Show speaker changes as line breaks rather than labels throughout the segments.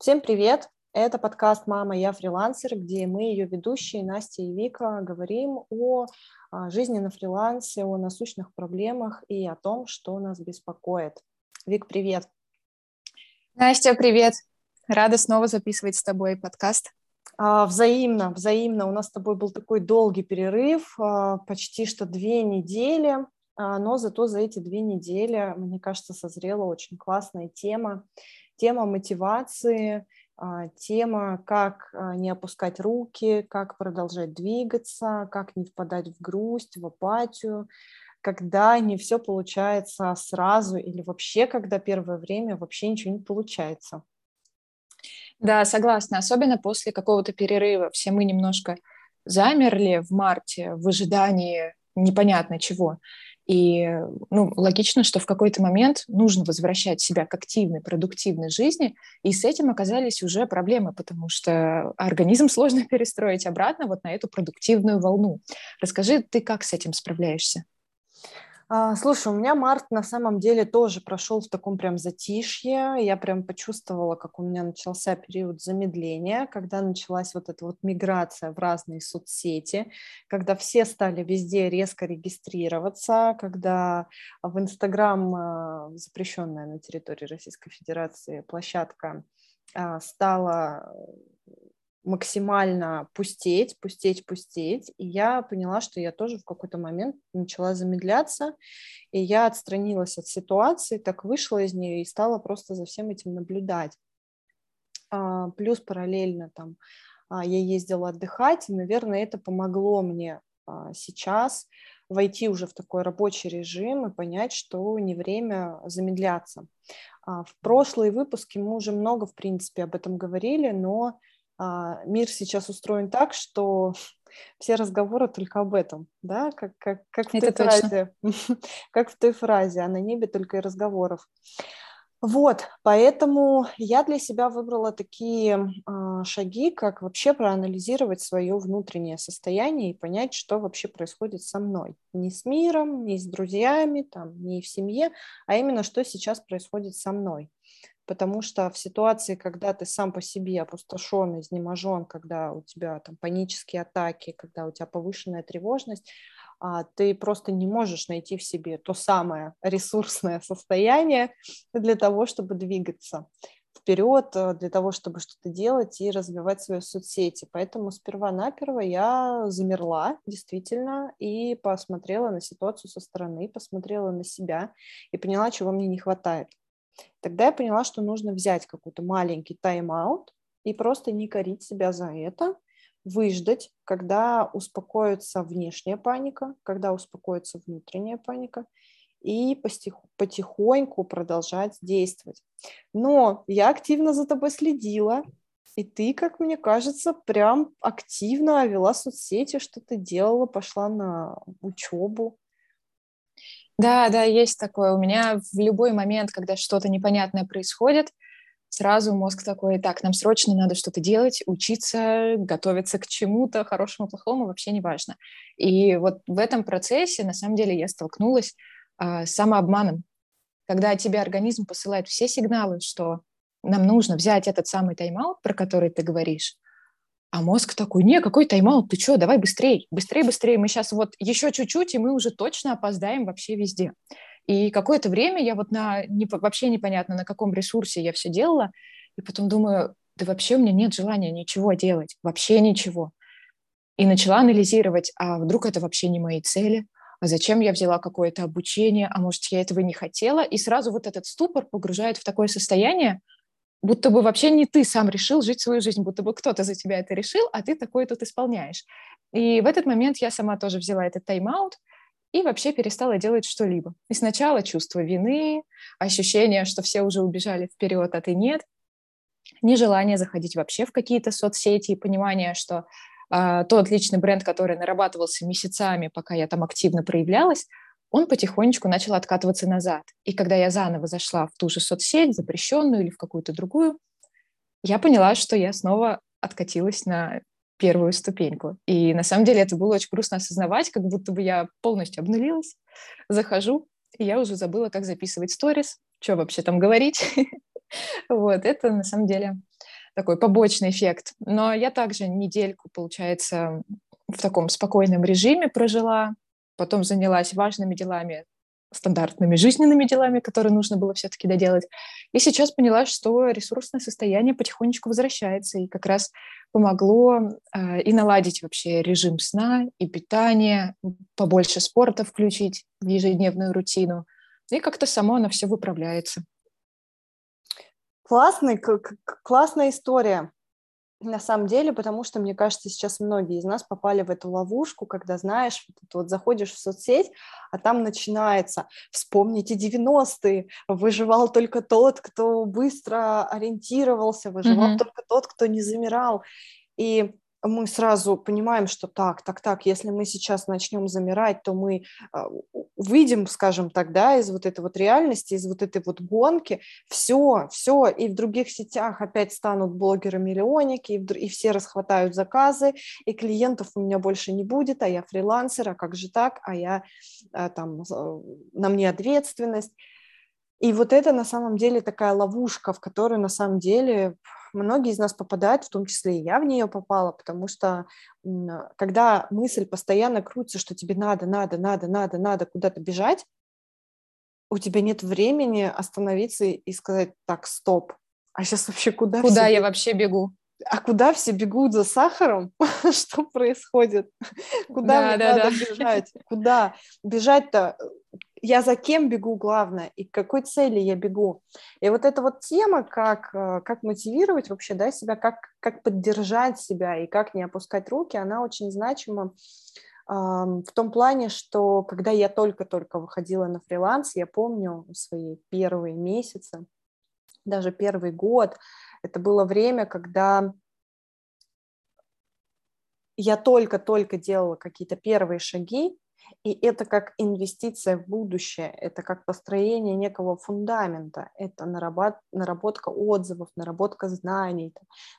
Всем привет! Это подкаст «Мама, я фрилансер», где мы, ее ведущие, Настя и Вика, говорим о а, жизни на фрилансе, о насущных проблемах и о том, что нас беспокоит. Вик, привет!
Настя, привет! Рада снова записывать с тобой подкаст.
А, взаимно, взаимно. У нас с тобой был такой долгий перерыв, а, почти что две недели, но зато за эти две недели, мне кажется, созрела очень классная тема, тема мотивации, а, тема, как а, не опускать руки, как продолжать двигаться, как не впадать в грусть, в апатию, когда не все получается сразу или вообще, когда первое время вообще ничего не получается.
Да, согласна. Особенно после какого-то перерыва. Все мы немножко замерли в марте в ожидании непонятно чего. И ну, логично, что в какой-то момент нужно возвращать себя к активной, продуктивной жизни, и с этим оказались уже проблемы, потому что организм сложно перестроить обратно вот на эту продуктивную волну. Расскажи, ты как с этим справляешься?
А, слушай, у меня март на самом деле тоже прошел в таком прям затишье. Я прям почувствовала, как у меня начался период замедления, когда началась вот эта вот миграция в разные соцсети, когда все стали везде резко регистрироваться, когда в Инстаграм, а, запрещенная на территории Российской Федерации площадка, а, стала максимально пустеть, пустеть, пустеть. И я поняла, что я тоже в какой-то момент начала замедляться, и я отстранилась от ситуации, так вышла из нее и стала просто за всем этим наблюдать. А, плюс параллельно там а, я ездила отдыхать, и, наверное, это помогло мне а, сейчас войти уже в такой рабочий режим и понять, что не время замедляться. В прошлые выпуски мы уже много, в принципе, об этом говорили, но мир сейчас устроен так, что все разговоры только об этом, да, как, как, как, в, той фразе, как в той фразе, а на небе только и разговоров. Вот, поэтому я для себя выбрала такие э, шаги, как вообще проанализировать свое внутреннее состояние и понять, что вообще происходит со мной. Не с миром, не с друзьями, там, не в семье, а именно, что сейчас происходит со мной потому что в ситуации, когда ты сам по себе опустошен, изнеможен, когда у тебя там панические атаки, когда у тебя повышенная тревожность, а, ты просто не можешь найти в себе то самое ресурсное состояние для того, чтобы двигаться вперед, э, для того, чтобы что-то делать и развивать свои соцсети. Поэтому сперва-наперво я замерла, действительно, и посмотрела на ситуацию со стороны, посмотрела на себя и поняла, чего мне не хватает. Тогда я поняла, что нужно взять какой-то маленький тайм-аут и просто не корить себя за это, выждать, когда успокоится внешняя паника, когда успокоится внутренняя паника, и потихоньку продолжать действовать. Но я активно за тобой следила, и ты, как мне кажется, прям активно вела соцсети, что ты делала, пошла на учебу.
Да, да, есть такое. У меня в любой момент, когда что-то непонятное происходит, сразу мозг такой, так, нам срочно надо что-то делать, учиться, готовиться к чему-то, хорошему, плохому, вообще не важно. И вот в этом процессе, на самом деле, я столкнулась а, с самообманом, когда тебе организм посылает все сигналы, что нам нужно взять этот самый тайм-аут, про который ты говоришь, а мозг такой, не, какой тайм-аут, ты что, давай быстрее, быстрее, быстрее, мы сейчас вот еще чуть-чуть, и мы уже точно опоздаем вообще везде. И какое-то время я вот на, не, вообще непонятно, на каком ресурсе я все делала, и потом думаю, да вообще у меня нет желания ничего делать, вообще ничего. И начала анализировать, а вдруг это вообще не мои цели, а зачем я взяла какое-то обучение, а может, я этого не хотела, и сразу вот этот ступор погружает в такое состояние, будто бы вообще не ты сам решил жить свою жизнь, будто бы кто-то за тебя это решил, а ты такое тут исполняешь. И в этот момент я сама тоже взяла этот тайм-аут и вообще перестала делать что-либо. И сначала чувство вины, ощущение, что все уже убежали вперед, а ты нет, нежелание заходить вообще в какие-то соцсети и понимание, что э, тот личный бренд, который нарабатывался месяцами, пока я там активно проявлялась, он потихонечку начал откатываться назад. И когда я заново зашла в ту же соцсеть, запрещенную или в какую-то другую, я поняла, что я снова откатилась на первую ступеньку. И на самом деле это было очень грустно осознавать, как будто бы я полностью обнулилась, захожу, и я уже забыла, как записывать сторис, что вообще там говорить. Вот, это на самом деле такой побочный эффект. Но я также недельку, получается, в таком спокойном режиме прожила, потом занялась важными делами, стандартными жизненными делами, которые нужно было все-таки доделать. И сейчас поняла, что ресурсное состояние потихонечку возвращается, и как раз помогло э, и наладить вообще режим сна и питания, побольше спорта включить в ежедневную рутину, и как-то само оно все выправляется.
Классный, классная история на самом деле, потому что, мне кажется, сейчас многие из нас попали в эту ловушку, когда, знаешь, вот, вот заходишь в соцсеть, а там начинается «Вспомните 90-е, выживал только тот, кто быстро ориентировался, выживал mm-hmm. только тот, кто не замирал». И мы сразу понимаем, что так, так, так, если мы сейчас начнем замирать, то мы а, выйдем, скажем так, да, из вот этой вот реальности, из вот этой вот гонки, все, все, и в других сетях опять станут блогеры-миллионники, и, и все расхватают заказы, и клиентов у меня больше не будет, а я фрилансер, а как же так, а я а, там, на мне ответственность. И вот это на самом деле такая ловушка, в которую на самом деле многие из нас попадают, в том числе и я в нее попала, потому что когда мысль постоянно крутится, что тебе надо, надо, надо, надо, надо куда-то бежать, у тебя нет времени остановиться и сказать, так, стоп, а сейчас вообще куда?
Куда я вообще бегу?
А куда все бегут за сахаром? Что происходит? Куда да, мне да, надо да. бежать? Куда? Бежать-то я за кем бегу, главное, и к какой цели я бегу. И вот эта вот тема, как, э, как мотивировать вообще да, себя, как, как поддержать себя и как не опускать руки, она очень значима в том плане, что когда я только-только выходила на фриланс, я помню свои первые месяцы, даже первый год, это было время, когда я только-только делала какие-то первые шаги, и это как инвестиция в будущее, это как построение некого фундамента, это наработка отзывов, наработка знаний,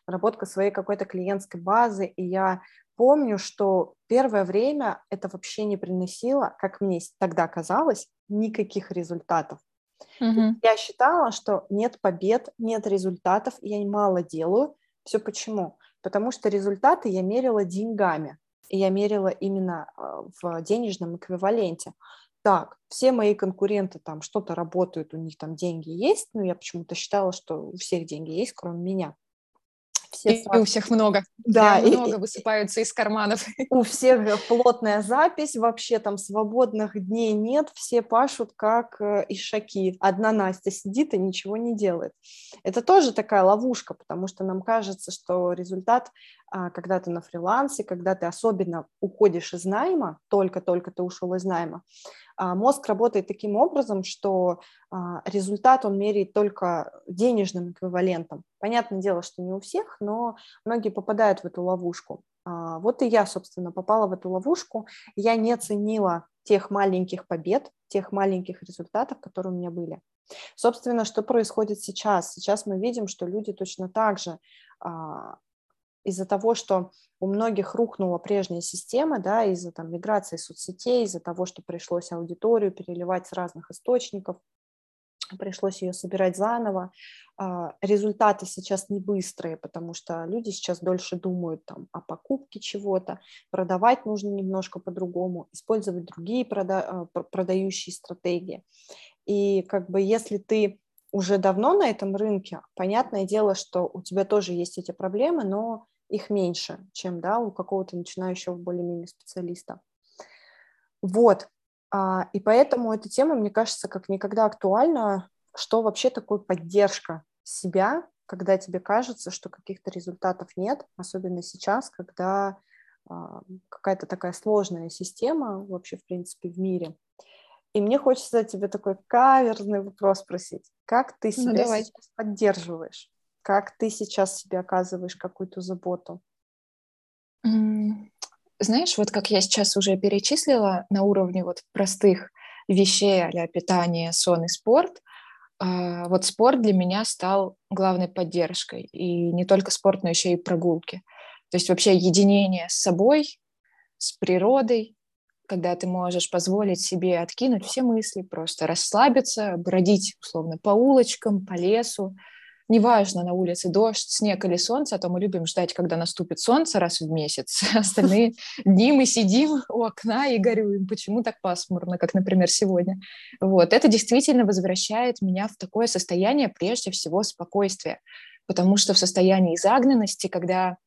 наработка своей какой-то клиентской базы. И я помню, что первое время это вообще не приносило, как мне тогда казалось, никаких результатов. Угу. Я считала, что нет побед, нет результатов, я мало делаю. Все почему? Потому что результаты я мерила деньгами и я мерила именно а, в денежном эквиваленте. Так, все мои конкуренты там что-то работают, у них там деньги есть, но я почему-то считала, что у всех деньги есть, кроме меня
все и, и у всех много. Да, и, много высыпаются из карманов.
У всех плотная запись, вообще там свободных дней нет, все пашут как э, ишаки. Одна Настя сидит и ничего не делает. Это тоже такая ловушка, потому что нам кажется, что результат, когда ты на фрилансе, когда ты особенно уходишь из найма, только-только ты ушел из найма, а, мозг работает таким образом, что а, результат он меряет только денежным эквивалентом. Понятное дело, что не у всех, но многие попадают в эту ловушку. А, вот и я, собственно, попала в эту ловушку. Я не ценила тех маленьких побед, тех маленьких результатов, которые у меня были. Собственно, что происходит сейчас? Сейчас мы видим, что люди точно так же из-за того, что у многих рухнула прежняя система, да, из-за там миграции соцсетей, из-за того, что пришлось аудиторию переливать с разных источников, пришлось ее собирать заново. А, результаты сейчас не быстрые, потому что люди сейчас дольше думают там, о покупке чего-то, продавать нужно немножко по-другому, использовать другие прода- а, продающие стратегии. И как бы если ты уже давно на этом рынке, понятное дело, что у тебя тоже есть эти проблемы, но их меньше, чем да, у какого-то начинающего более-менее специалиста. Вот. А, и поэтому эта тема, мне кажется, как никогда актуальна, что вообще такое поддержка себя, когда тебе кажется, что каких-то результатов нет, особенно сейчас, когда а, какая-то такая сложная система вообще, в принципе, в мире. И мне хочется тебе такой каверзный вопрос спросить. Как ты ну, себя ну, сейчас поддерживаешь? Как ты сейчас себе оказываешь какую-то заботу?
Знаешь, вот как я сейчас уже перечислила на уровне вот простых вещей а питание, сон и спорт, а, вот спорт для меня стал главной поддержкой. И не только спорт, но еще и прогулки. То есть вообще единение с собой, с природой, когда ты можешь позволить себе откинуть все мысли, просто расслабиться, бродить условно по улочкам, по лесу, неважно на улице дождь, снег или солнце, а то мы любим ждать, когда наступит солнце раз в месяц. Остальные дни мы сидим у окна и горюем, почему так пасмурно, как, например, сегодня. Вот. Это действительно возвращает меня в такое состояние, прежде всего, спокойствия. Потому что в состоянии загнанности, когда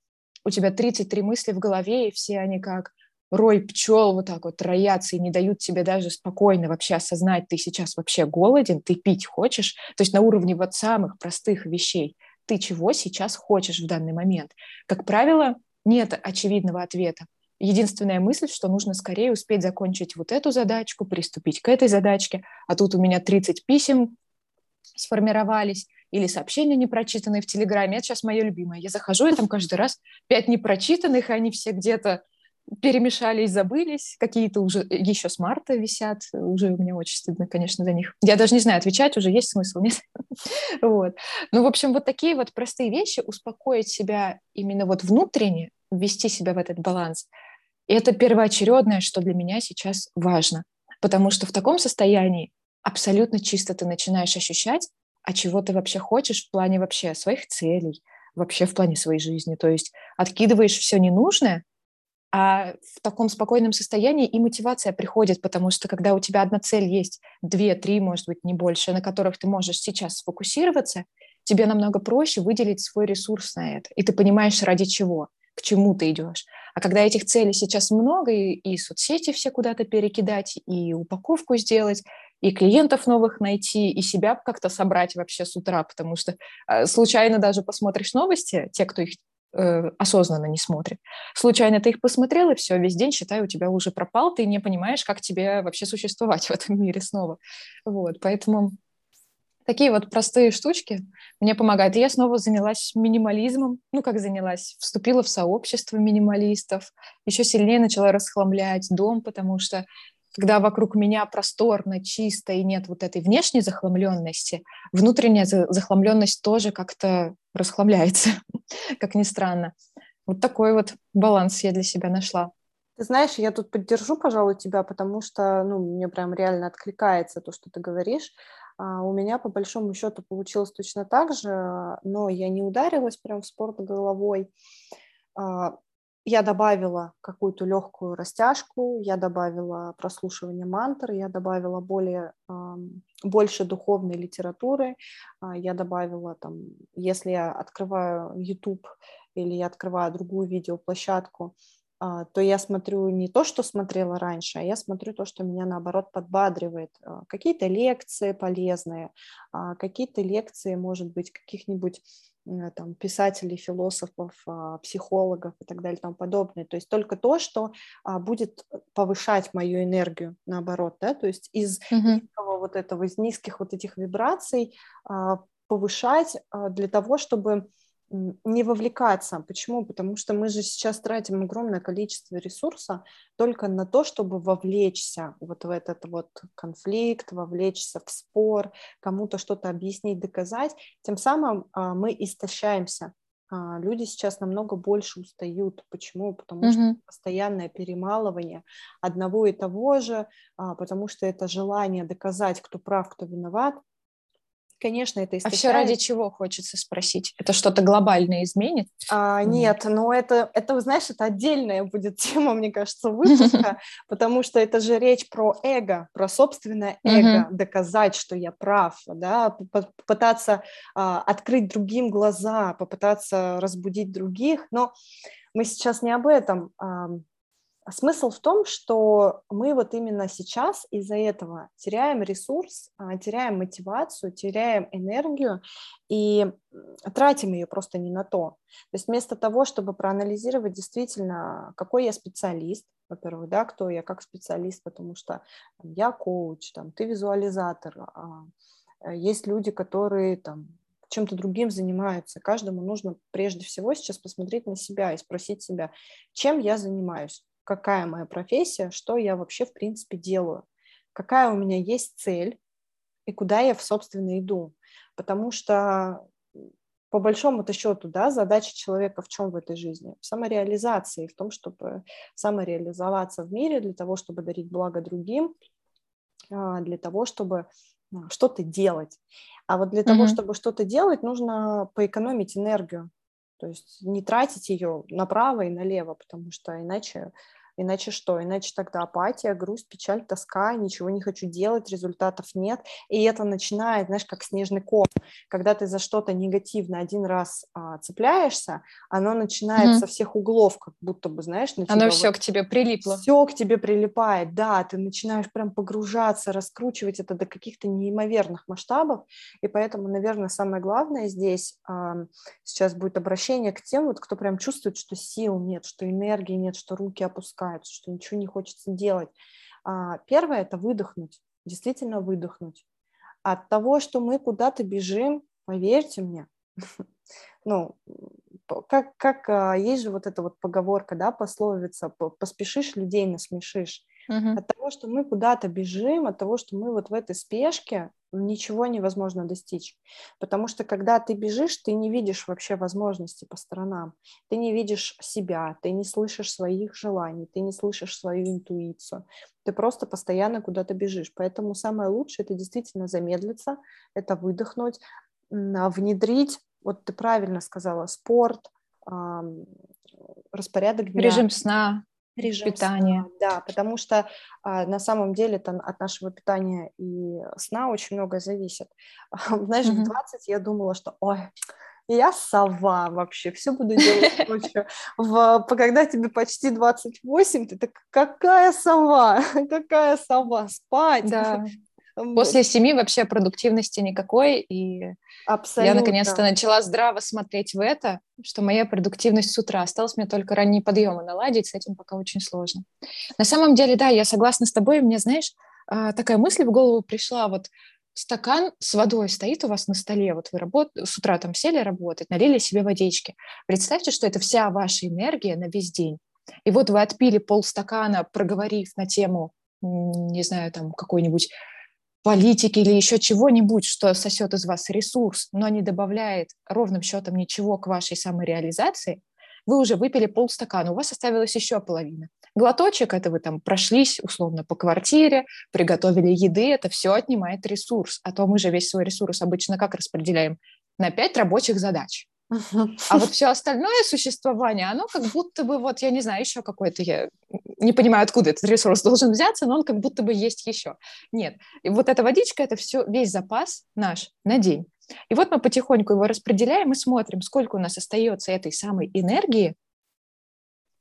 у тебя 33 мысли в голове, и все они как рой пчел вот так вот роятся и не дают тебе даже спокойно вообще осознать, ты сейчас вообще голоден, ты пить хочешь, то есть на уровне вот самых простых вещей, ты чего сейчас хочешь в данный момент. Как правило, нет очевидного ответа. Единственная мысль, что нужно скорее успеть закончить вот эту задачку, приступить к этой задачке, а тут у меня 30 писем сформировались, или сообщения непрочитанные в Телеграме. Это сейчас мое любимое. Я захожу, и там каждый раз пять непрочитанных, и они все где-то перемешались, забылись, какие-то уже еще с марта висят, уже меня очень стыдно, конечно, за них. Я даже не знаю, отвечать уже есть смысл, нет? вот. Ну, в общем, вот такие вот простые вещи, успокоить себя именно вот внутренне, ввести себя в этот баланс, это первоочередное, что для меня сейчас важно, потому что в таком состоянии абсолютно чисто ты начинаешь ощущать, а чего ты вообще хочешь в плане вообще своих целей, вообще в плане своей жизни. То есть откидываешь все ненужное, а в таком спокойном состоянии и мотивация приходит, потому что когда у тебя одна цель есть, две, три, может быть, не больше, на которых ты можешь сейчас сфокусироваться, тебе намного проще выделить свой ресурс на это. И ты понимаешь, ради чего, к чему ты идешь. А когда этих целей сейчас много, и, и соцсети все куда-то перекидать, и упаковку сделать, и клиентов новых найти, и себя как-то собрать вообще с утра, потому что э, случайно даже посмотришь новости, те, кто их э, осознанно не смотрит. Случайно ты их посмотрел, и все, весь день, считай, у тебя уже пропал, ты не понимаешь, как тебе вообще существовать в этом мире снова. Вот, поэтому такие вот простые штучки мне помогают. И я снова занялась минимализмом, ну, как занялась, вступила в сообщество минималистов, еще сильнее начала расхламлять дом, потому что когда вокруг меня просторно, чисто и нет вот этой внешней захламленности, внутренняя захламленность тоже как-то расхламляется, как ни странно. Вот такой вот баланс я для себя нашла.
Ты знаешь, я тут поддержу, пожалуй, тебя, потому что, ну, мне прям реально откликается то, что ты говоришь. А у меня, по большому счету, получилось точно так же, но я не ударилась прям в спорт головой. А, я добавила какую-то легкую растяжку, я добавила прослушивание мантр, я добавила более, больше духовной литературы, а, я добавила там, если я открываю YouTube или я открываю другую видеоплощадку, а, то я смотрю не то, что смотрела раньше, а я смотрю то, что меня наоборот подбадривает. А, какие-то лекции полезные, какие-то лекции, может быть, каких-нибудь там, писателей, философов, а, психологов и так далее и тому подобное. То есть только то, что а, будет повышать мою энергию, наоборот, да, то есть из mm-hmm. низкого вот этого, из низких вот этих вибраций а, повышать для того, чтобы не вовлекаться. Почему? Потому что мы же сейчас тратим огромное количество ресурса только на то, чтобы вовлечься вот в этот вот конфликт, вовлечься в спор, кому-то что-то объяснить, доказать. Тем самым а, мы истощаемся. А, люди сейчас намного больше устают. Почему? Потому mm-hmm. что постоянное перемалывание одного и того же, а, потому что это желание доказать, кто прав, кто виноват, конечно, это
истощает. А все ради чего хочется спросить? Это что-то глобальное изменит?
А, нет, но это, это, знаешь, это отдельная будет тема, мне кажется, выпуска, потому что это же речь про эго, про собственное эго, доказать, что я прав, да, попытаться а, открыть другим глаза, попытаться разбудить других, но мы сейчас не об этом. А смысл в том, что мы вот именно сейчас из-за этого теряем ресурс, а, теряем мотивацию, теряем энергию и тратим ее просто не на то. То есть вместо того, чтобы проанализировать действительно, какой я специалист, во-первых, да, кто я как специалист, потому что я коуч, там, ты визуализатор, а, есть люди, которые там чем-то другим занимаются. Каждому нужно прежде всего сейчас посмотреть на себя и спросить себя, чем я занимаюсь какая моя профессия, что я вообще в принципе делаю, какая у меня есть цель и куда я, собственно, иду. Потому что по большому-то счету, да, задача человека в чем в этой жизни? В самореализации, в том, чтобы самореализоваться в мире для того, чтобы дарить благо другим, а, для того, чтобы что-то делать. А вот для mm-hmm. того, чтобы что-то делать, нужно поэкономить энергию. То есть не тратить ее направо и налево, потому что иначе Иначе что? Иначе тогда апатия, грусть, печаль, тоска, ничего не хочу делать, результатов нет. И это начинает, знаешь, как снежный ком. Когда ты за что-то негативно один раз а, цепляешься, оно начинает mm-hmm. со всех углов, как будто бы, знаешь,
на Оно все вот, к тебе прилипло.
Все к тебе прилипает, да, ты начинаешь прям погружаться, раскручивать это до каких-то неимоверных масштабов. И поэтому, наверное, самое главное здесь а, сейчас будет обращение к тем, вот, кто прям чувствует, что сил нет, что энергии нет, что руки опускаются опускаются, что ничего не хочется делать. А, первое – это выдохнуть, действительно выдохнуть. От того, что мы куда-то бежим, поверьте мне, ну, как, как а, есть же вот эта вот поговорка, да, пословица, поспешишь, людей насмешишь. Угу. От того, что мы куда-то бежим, от того, что мы вот в этой спешке, ничего невозможно достичь. Потому что когда ты бежишь, ты не видишь вообще возможности по сторонам. Ты не видишь себя, ты не слышишь своих желаний, ты не слышишь свою интуицию. Ты просто постоянно куда-то бежишь. Поэтому самое лучшее – это действительно замедлиться, это выдохнуть, внедрить, вот ты правильно сказала, спорт, распорядок дня.
Режим сна режим питания.
Сна, да, потому что а, на самом деле там от нашего питания и сна очень многое зависит. Знаешь, mm-hmm. в 20 я думала, что ой, я сова вообще, все буду делать ночью. В, когда тебе почти 28, ты так, какая сова, какая сова, спать.
Да. После семи вообще продуктивности никакой, и Абсолютно. я наконец-то начала здраво смотреть в это, что моя продуктивность с утра. Осталось мне только ранние подъемы наладить, с этим пока очень сложно. На самом деле, да, я согласна с тобой, мне, знаешь, а, такая мысль в голову пришла, вот стакан с водой стоит у вас на столе, вот вы работ... с утра там сели работать, налили себе водички. Представьте, что это вся ваша энергия на весь день. И вот вы отпили полстакана, проговорив на тему, не знаю, там какой-нибудь политики или еще чего-нибудь, что сосет из вас ресурс, но не добавляет ровным счетом ничего к вашей самореализации, вы уже выпили полстакана, у вас оставилась еще половина. Глоточек – это вы там прошлись условно по квартире, приготовили еды, это все отнимает ресурс. А то мы же весь свой ресурс обычно как распределяем? На пять рабочих задач. А вот все остальное существование, оно как будто бы, вот я не знаю, еще какой-то, я не понимаю, откуда этот ресурс должен взяться, но он как будто бы есть еще. Нет. И вот эта водичка, это все, весь запас наш на день. И вот мы потихоньку его распределяем и смотрим, сколько у нас остается этой самой энергии,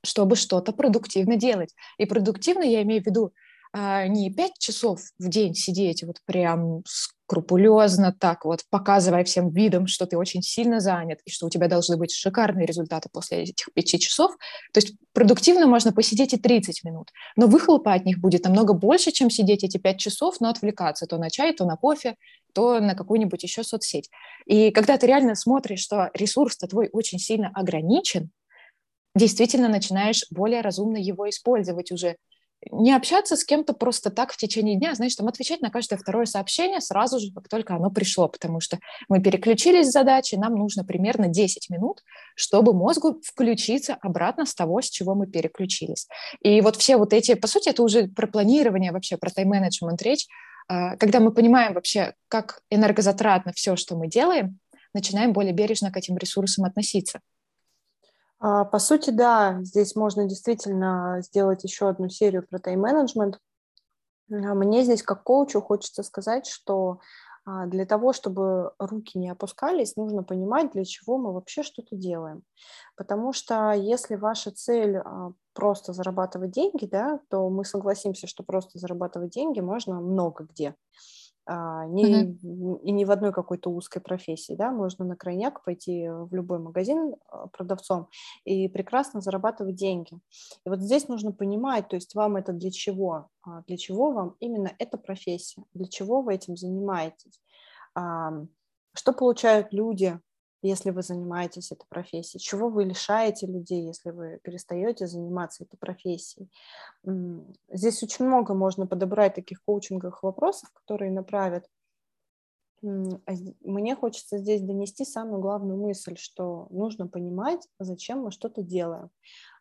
чтобы что-то продуктивно делать. И продуктивно я имею в виду не пять часов в день сидеть вот прям скрупулезно так вот, показывая всем видом, что ты очень сильно занят и что у тебя должны быть шикарные результаты после этих пяти часов. То есть продуктивно можно посидеть и 30 минут, но выхлопа от них будет намного больше, чем сидеть эти пять часов, но отвлекаться то на чай, то на кофе, то на какую-нибудь еще соцсеть. И когда ты реально смотришь, что ресурс-то твой очень сильно ограничен, действительно начинаешь более разумно его использовать уже не общаться с кем-то просто так в течение дня, знаешь, там отвечать на каждое второе сообщение сразу же, как только оно пришло, потому что мы переключились с задачи, нам нужно примерно 10 минут, чтобы мозгу включиться обратно с того, с чего мы переключились. И вот все вот эти, по сути, это уже про планирование вообще, про тайм-менеджмент речь, а, когда мы понимаем вообще, как энергозатратно все, что мы делаем, начинаем более бережно к этим ресурсам относиться.
А, по сути, да, здесь можно действительно сделать еще одну серию про тайм-менеджмент. А, мне здесь как коучу хочется сказать, что а, для того, чтобы руки не опускались, нужно понимать, для чего мы вообще что-то делаем. Потому что если ваша цель просто зарабатывать деньги, да, то мы согласимся, что просто зарабатывать деньги можно много где. А, не, uh-huh. и не в одной какой-то узкой профессии, да, можно на крайняк пойти в любой магазин а, продавцом и прекрасно зарабатывать деньги. И вот здесь нужно понимать, то есть вам это для чего, а, для чего вам именно эта профессия, для чего вы этим занимаетесь, что получают люди, если вы занимаетесь этой профессией? Чего вы лишаете людей, если вы перестаете заниматься этой профессией? Здесь очень много можно подобрать таких коучинговых вопросов, которые направят. А мне хочется здесь донести самую главную мысль, что нужно понимать, зачем мы что-то делаем.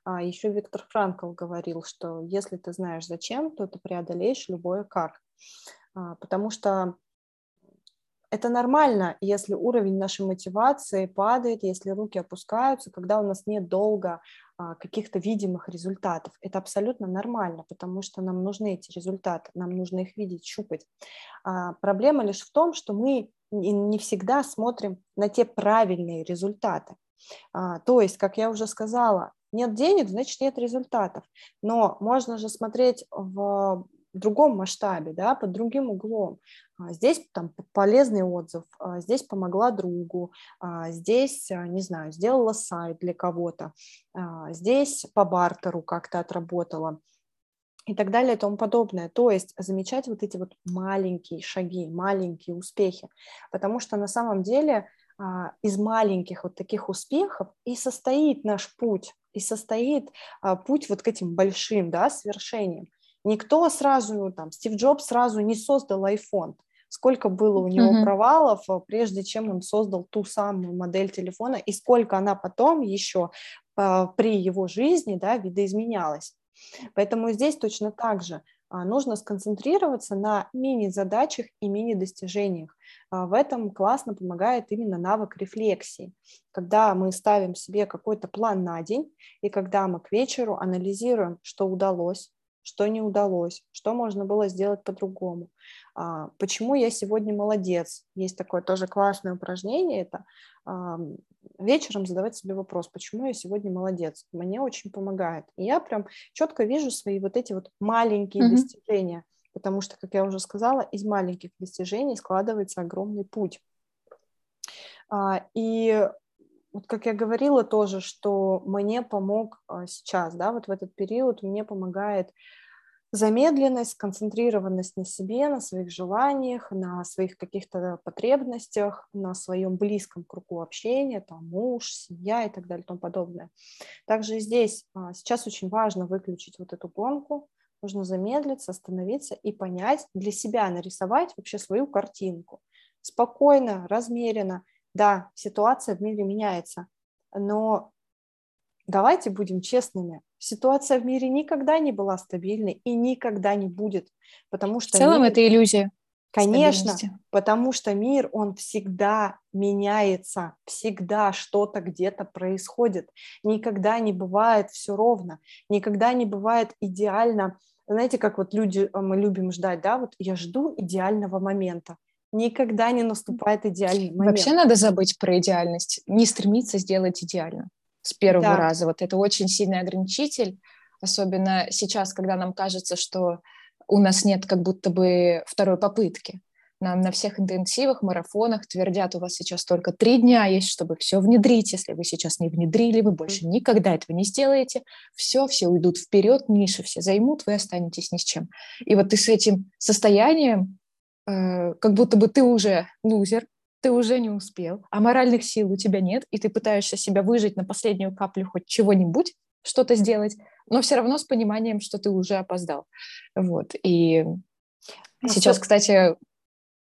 А еще Виктор Франкл говорил, что если ты знаешь зачем, то ты преодолеешь любое как. А, потому что это нормально, если уровень нашей мотивации падает, если руки опускаются, когда у нас нет долго а, каких-то видимых результатов. Это абсолютно нормально, потому что нам нужны эти результаты, нам нужно их видеть, щупать. А, проблема лишь в том, что мы не всегда смотрим на те правильные результаты. А, то есть, как я уже сказала, нет денег, значит нет результатов. Но можно же смотреть в другом масштабе, да, под другим углом. А, здесь там полезный отзыв, а, здесь помогла другу, здесь, не знаю, сделала сайт для кого-то, здесь по бартеру как-то отработала и так далее и тому подобное. То есть замечать вот эти вот маленькие шаги, маленькие успехи, потому что на самом деле а, из маленьких вот таких успехов и состоит наш путь, и состоит а, путь вот к этим большим да, свершениям. Никто сразу, там, Стив Джобс сразу не создал iPhone. Сколько было у него mm-hmm. провалов, а, прежде чем он создал ту самую модель телефона, и сколько она потом еще при его жизни да, видоизменялась. Поэтому здесь точно так же а, нужно сконцентрироваться на мини-задачах и мини-достижениях. А, в этом классно помогает именно навык рефлексии, когда мы ставим себе какой-то план на день, и когда мы к вечеру анализируем, что удалось, что не удалось, что можно было сделать по-другому. А, почему я сегодня молодец? Есть такое тоже классное упражнение, это вечером задавать себе вопрос, почему я сегодня молодец? Мне очень помогает. И я прям четко вижу свои вот эти вот маленькие mm-hmm. достижения, потому что, как я уже сказала, из маленьких достижений складывается огромный путь. А, и вот как я говорила тоже, что мне помог а, сейчас, да, вот в этот период мне помогает замедленность, сконцентрированность на себе, на своих желаниях, на своих каких-то потребностях, на своем близком кругу общения, там муж, семья и так далее и тому подобное. Также здесь а, сейчас очень важно выключить вот эту гонку, нужно замедлиться, остановиться и понять, для себя нарисовать вообще свою картинку. Спокойно, размеренно. Да, ситуация в мире меняется, но давайте будем честными, ситуация в мире никогда не была стабильной и никогда не будет, потому что...
В целом мир... это иллюзия.
Конечно, потому что мир, он всегда меняется, всегда что-то где-то происходит, никогда не бывает все ровно, никогда не бывает идеально. Знаете, как вот люди, э, мы любим ждать, да, вот я жду идеального момента, никогда не наступает идеальный момент.
Вообще надо забыть про идеальность, не стремиться сделать идеально с первого да. раза. Вот это очень сильный ограничитель, особенно сейчас, когда нам кажется, что у нас нет как будто бы второй попытки. Нам на всех интенсивах, марафонах твердят, у вас сейчас только три дня есть, чтобы все внедрить. Если вы сейчас не внедрили, вы больше никогда этого не сделаете. Все, все уйдут вперед, ниши все займут, вы останетесь ни с чем. И вот ты с этим состоянием, э, как будто бы ты уже лузер, ты уже не успел, а моральных сил у тебя нет, и ты пытаешься себя выжить на последнюю каплю хоть чего-нибудь, что-то сделать, но все равно с пониманием, что ты уже опоздал. Вот. И а сейчас, что... кстати,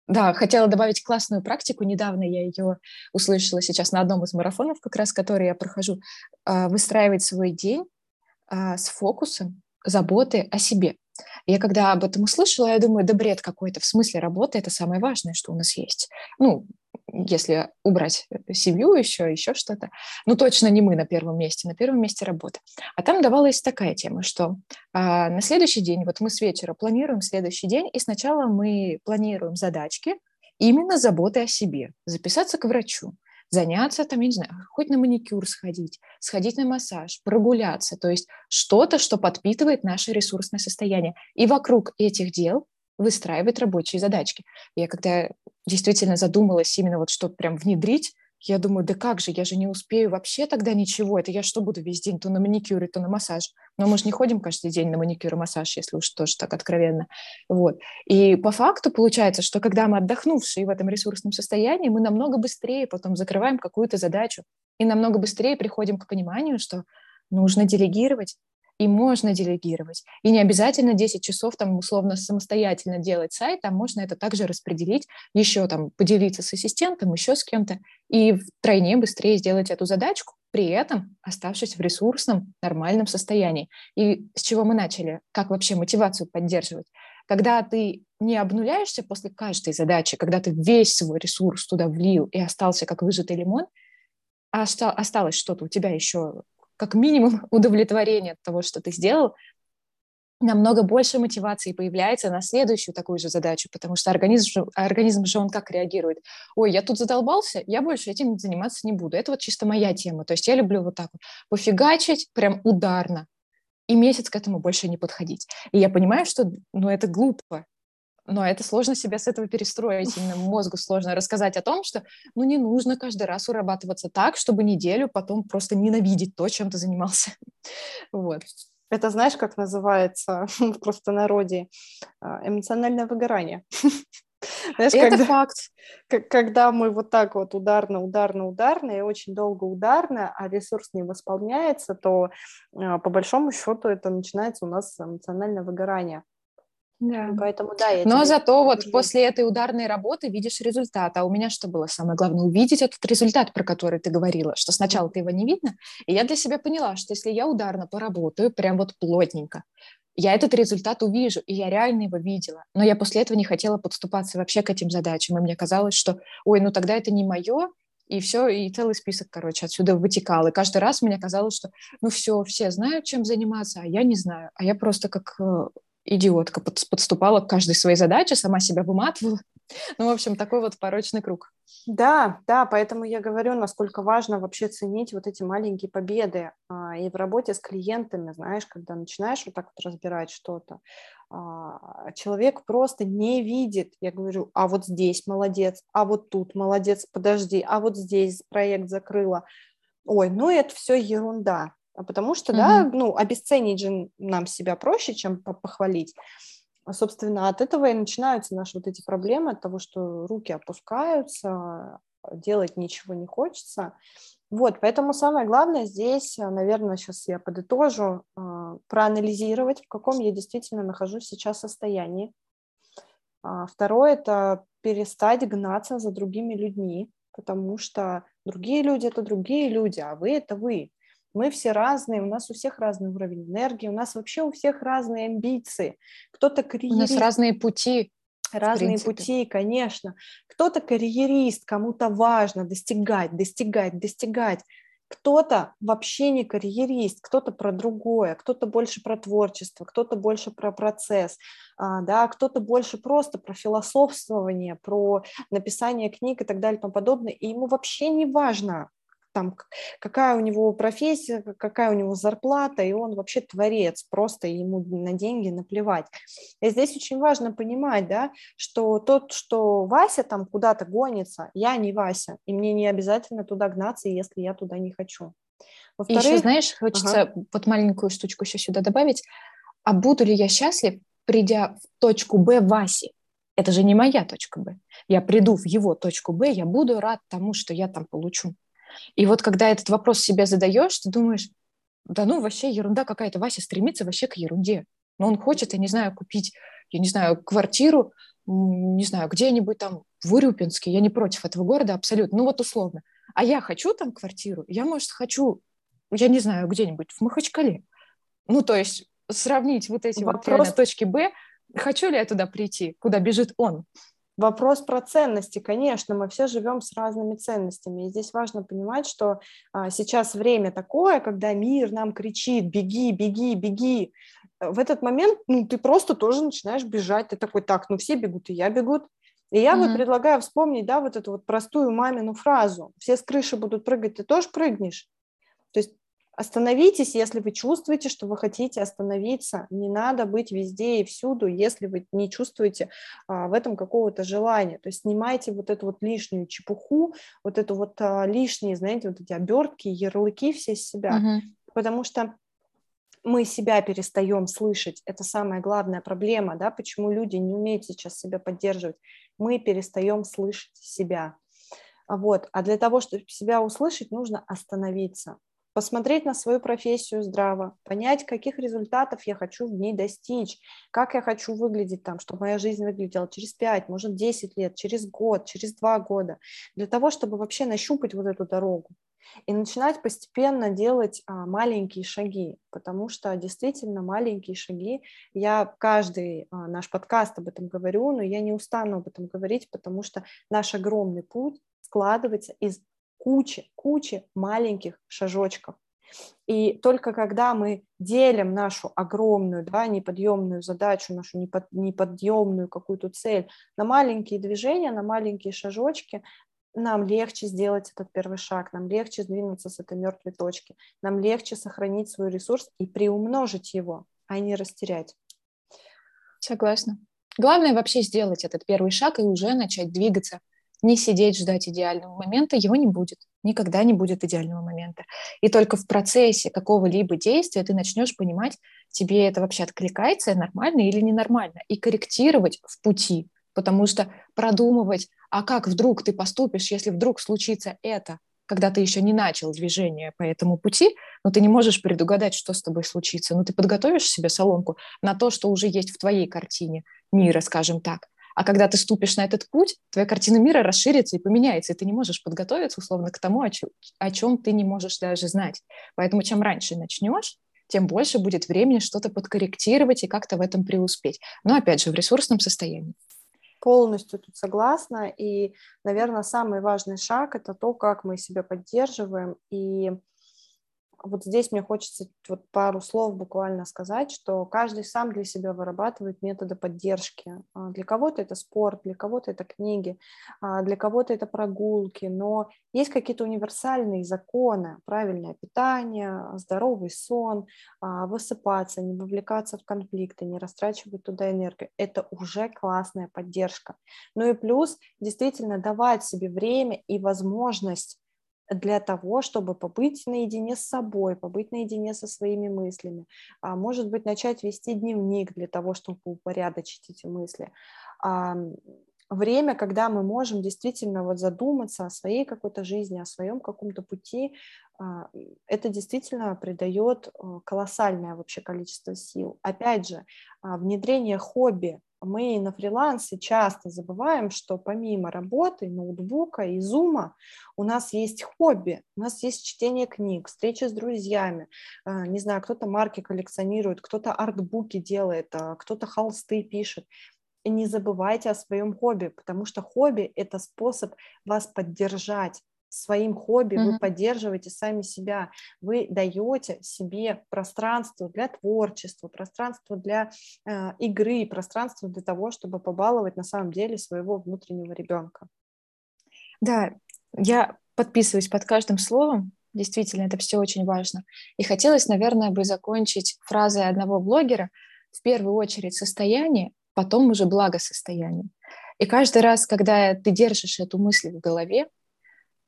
да, хотела добавить классную практику. Недавно я ее услышала сейчас на одном из марафонов, как раз который я прохожу. А, выстраивать свой день а, с фокусом заботы о себе. Я когда об этом услышала, я думаю, да бред какой-то. В смысле работа – это самое важное, что у нас есть. Ну, если убрать семью еще, еще что-то. Ну, точно не мы на первом месте, на первом месте работа. А там давалась такая тема, что а, на следующий день, вот мы с вечера планируем следующий день, и сначала мы планируем задачки именно заботы о себе. Записаться к врачу, заняться там, я не знаю, хоть на маникюр сходить, сходить на массаж, прогуляться, то есть что-то, что подпитывает наше ресурсное состояние. И вокруг этих дел выстраивать рабочие задачки. Я когда действительно задумалась именно вот что прям внедрить, я думаю, да как же, я же не успею вообще тогда ничего. Это я что буду весь день то на маникюре, то на массаж. Но мы же не ходим каждый день на маникюр и массаж, если уж тоже так откровенно. Вот. И по факту получается, что когда мы отдохнувшие в этом ресурсном состоянии, мы намного быстрее потом закрываем какую-то задачу и намного быстрее приходим к пониманию, что нужно делегировать, и можно делегировать. И не обязательно 10 часов там условно самостоятельно делать сайт, а можно это также распределить, еще там поделиться с ассистентом, еще с кем-то, и втройне быстрее сделать эту задачку, при этом оставшись в ресурсном, нормальном состоянии. И с чего мы начали? Как вообще мотивацию поддерживать? когда ты не обнуляешься после каждой задачи, когда ты весь свой ресурс туда влил и остался как выжатый лимон, а осталось что-то у тебя еще как минимум удовлетворение от того, что ты сделал, намного больше мотивации появляется на следующую такую же задачу, потому что организм же, организм же он как реагирует? Ой, я тут задолбался, я больше этим заниматься не буду. Это вот чисто моя тема. То есть я люблю вот так вот пофигачить прям ударно и месяц к этому больше не подходить. И я понимаю, что ну, это глупо, но это сложно себя с этого перестроить. Именно мозгу сложно рассказать о том, что ну, не нужно каждый раз урабатываться так, чтобы неделю потом просто ненавидеть то, чем ты занимался. Вот.
Это знаешь, как называется в простонародье? А, эмоциональное выгорание.
Знаешь, это когда, факт.
Когда мы вот так вот ударно, ударно, ударно и очень долго ударно, а ресурс не восполняется, то а, по большому счету это начинается у нас эмоциональное выгорание.
Да. Поэтому да. Я Но зато вот после этой ударной работы видишь результат. А у меня что было самое главное? Увидеть этот результат, про который ты говорила, что сначала ты его не видно. И я для себя поняла, что если я ударно поработаю, прям вот плотненько, я этот результат увижу, и я реально его видела. Но я после этого не хотела подступаться вообще к этим задачам. И мне казалось, что, ой, ну тогда это не мое, и все, и целый список, короче, отсюда вытекал. И каждый раз мне казалось, что, ну все, все знают, чем заниматься, а я не знаю. А я просто как идиотка подступала к каждой своей задаче, сама себя выматывала. Ну, в общем, такой вот порочный круг.
Да, да, поэтому я говорю, насколько важно вообще ценить вот эти маленькие победы. А, и в работе с клиентами, знаешь, когда начинаешь вот так вот разбирать что-то, а, человек просто не видит. Я говорю, а вот здесь молодец, а вот тут молодец, подожди, а вот здесь проект закрыла. Ой, ну это все ерунда. А потому что, mm-hmm. да, ну, обесценить же нам себя проще, чем похвалить. А, собственно, от этого и начинаются наши вот эти проблемы, от того, что руки опускаются, делать ничего не хочется. Вот, поэтому самое главное здесь, наверное, сейчас я подытожу, а, проанализировать, в каком я действительно нахожусь сейчас состоянии. Второе – это перестать гнаться за другими людьми, потому что другие люди – это другие люди, а вы – это вы. Мы все разные, у нас у всех разный уровень энергии, у нас вообще у всех разные амбиции. Кто-то
карьерист. У нас разные пути.
Разные пути, конечно. Кто-то карьерист, кому-то важно достигать, достигать, достигать. Кто-то вообще не карьерист, кто-то про другое, кто-то больше про творчество, кто-то больше про процесс, а, да, кто-то больше просто про философствование, про написание книг и так далее и тому подобное. И ему вообще не важно, там, какая у него профессия, какая у него зарплата, и он вообще творец, просто ему на деньги наплевать. И здесь очень важно понимать, да, что тот, что Вася там куда-то гонится, я не Вася, и мне не обязательно туда гнаться, если я туда не хочу.
И еще, знаешь, хочется ага. вот маленькую штучку еще сюда добавить. А буду ли я счастлив, придя в точку Б Васи? Это же не моя точка Б. Я приду в его точку Б, я буду рад тому, что я там получу. И вот когда этот вопрос себе задаешь, ты думаешь, да ну вообще ерунда какая-то, Вася стремится вообще к ерунде. Но он хочет, я не знаю, купить, я не знаю, квартиру, не знаю, где-нибудь там в Урюпинске, я не против этого города абсолютно, ну вот условно. А я хочу там квартиру, я, может, хочу, я не знаю, где-нибудь в Махачкале. Ну, то есть сравнить вот эти Вопрос... вот точки Б, хочу ли я туда прийти, куда бежит он.
Вопрос про ценности, конечно, мы все живем с разными ценностями. И здесь важно понимать, что а, сейчас время такое, когда мир нам кричит «беги, беги, беги». В этот момент ну, ты просто тоже начинаешь бежать. Ты такой, так, ну все бегут, и я бегут. И я mm-hmm. вот предлагаю вспомнить, да, вот эту вот простую мамину фразу. Все с крыши будут прыгать, ты тоже прыгнешь. То есть Остановитесь, если вы чувствуете, что вы хотите остановиться. Не надо быть везде и всюду, если вы не чувствуете а, в этом какого-то желания. То есть снимайте вот эту вот лишнюю чепуху, вот эту вот а, лишние, знаете, вот эти обертки, ярлыки все с себя. Угу. Потому что мы себя перестаем слышать. Это самая главная проблема, да, почему люди не умеют сейчас себя поддерживать. Мы перестаем слышать себя. Вот. А для того, чтобы себя услышать, нужно остановиться посмотреть на свою профессию здраво, понять, каких результатов я хочу в ней достичь, как я хочу выглядеть там, чтобы моя жизнь выглядела через 5, может 10 лет, через год, через 2 года, для того, чтобы вообще нащупать вот эту дорогу. и начинать постепенно делать а, маленькие шаги, потому что действительно маленькие шаги, я каждый а, наш подкаст об этом говорю, но я не устану об этом говорить, потому что наш огромный путь складывается из кучи, кучи маленьких шажочков. И только когда мы делим нашу огромную, да, неподъемную задачу, нашу неподъемную какую-то цель на маленькие движения, на маленькие шажочки, нам легче сделать этот первый шаг, нам легче сдвинуться с этой мертвой точки, нам легче сохранить свой ресурс и приумножить его, а не растерять.
Согласна. Главное вообще сделать этот первый шаг и уже начать двигаться. Не сидеть, ждать идеального момента, его не будет. Никогда не будет идеального момента. И только в процессе какого-либо действия ты начнешь понимать, тебе это вообще откликается, нормально или ненормально, и корректировать в пути. Потому что продумывать, а как вдруг ты поступишь, если вдруг случится это, когда ты еще не начал движение по этому пути, но ты не можешь предугадать, что с тобой случится. Но ты подготовишь себе соломку на то, что уже есть в твоей картине мира, скажем так. А когда ты ступишь на этот путь, твоя картина мира расширится и поменяется, и ты не можешь подготовиться, условно, к тому, о чем, о чем ты не можешь даже знать. Поэтому чем раньше начнешь, тем больше будет времени что-то подкорректировать и как-то в этом преуспеть. Но, опять же, в ресурсном состоянии.
Полностью тут согласна. И, наверное, самый важный шаг – это то, как мы себя поддерживаем и вот здесь мне хочется вот пару слов буквально сказать, что каждый сам для себя вырабатывает методы поддержки. А, для кого-то это спорт, для кого-то это книги, а, для кого-то это прогулки, но есть какие-то универсальные законы, правильное питание, здоровый сон, а, высыпаться, не вовлекаться в конфликты, не растрачивать туда энергию. Это уже классная поддержка. Ну и плюс действительно давать себе время и возможность для того, чтобы побыть наедине с собой, побыть наедине со своими мыслями, а может быть, начать вести дневник для того, чтобы упорядочить эти мысли. А, время, когда мы можем действительно вот задуматься о своей какой-то жизни, о своем каком-то пути, а, это действительно придает э, колоссальное вообще количество сил. Опять же, внедрение хобби мы на фрилансе часто забываем, что помимо работы, ноутбука и зума у нас есть хобби, у нас есть чтение книг, встречи с друзьями, а, не знаю, кто-то марки коллекционирует, кто-то артбуки делает, а, кто-то холсты пишет. И не забывайте о своем хобби, потому что хобби – это способ вас поддержать, своим хобби, mm-hmm. вы поддерживаете сами себя, вы даете себе пространство для творчества, пространство для э, игры, пространство для того, чтобы побаловать на самом деле своего внутреннего ребенка.
Да, я подписываюсь под каждым словом. Действительно, это все очень важно. И хотелось, наверное, бы закончить фразой одного блогера. В первую очередь состояние, потом уже благосостояние. И каждый раз, когда ты держишь эту мысль в голове,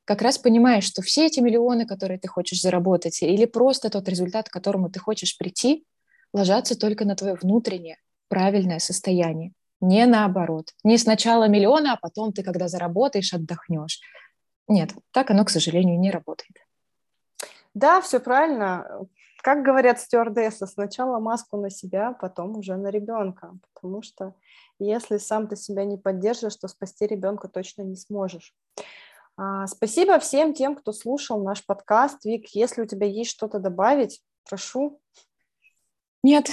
как раз понимаешь, что все эти миллионы, которые ты хочешь заработать, или просто тот результат, к которому ты хочешь прийти, ложатся только на твое внутреннее правильное состояние. Не наоборот. Не сначала миллионы, а потом ты, когда заработаешь, отдохнешь. Нет, так оно, к сожалению, не работает.
Да, все правильно. Как говорят стюардессы, сначала маску на себя, потом уже на ребенка. Потому что если сам ты себя не поддержишь, то спасти ребенка точно не сможешь. А, спасибо всем тем, кто слушал наш подкаст. Вик, если у тебя есть что-то добавить, прошу.
Нет,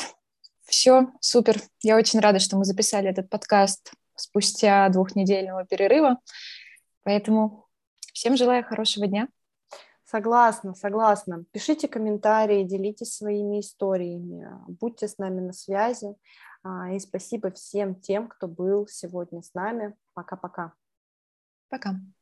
все, супер. Я очень рада, что мы записали этот подкаст спустя двухнедельного перерыва. Поэтому всем желаю хорошего дня.
Согласна, согласна. Пишите комментарии, делитесь своими историями, будьте с нами на связи. А, и спасибо всем тем, кто был сегодня с нами. Пока-пока.
Пока. -пока. Пока.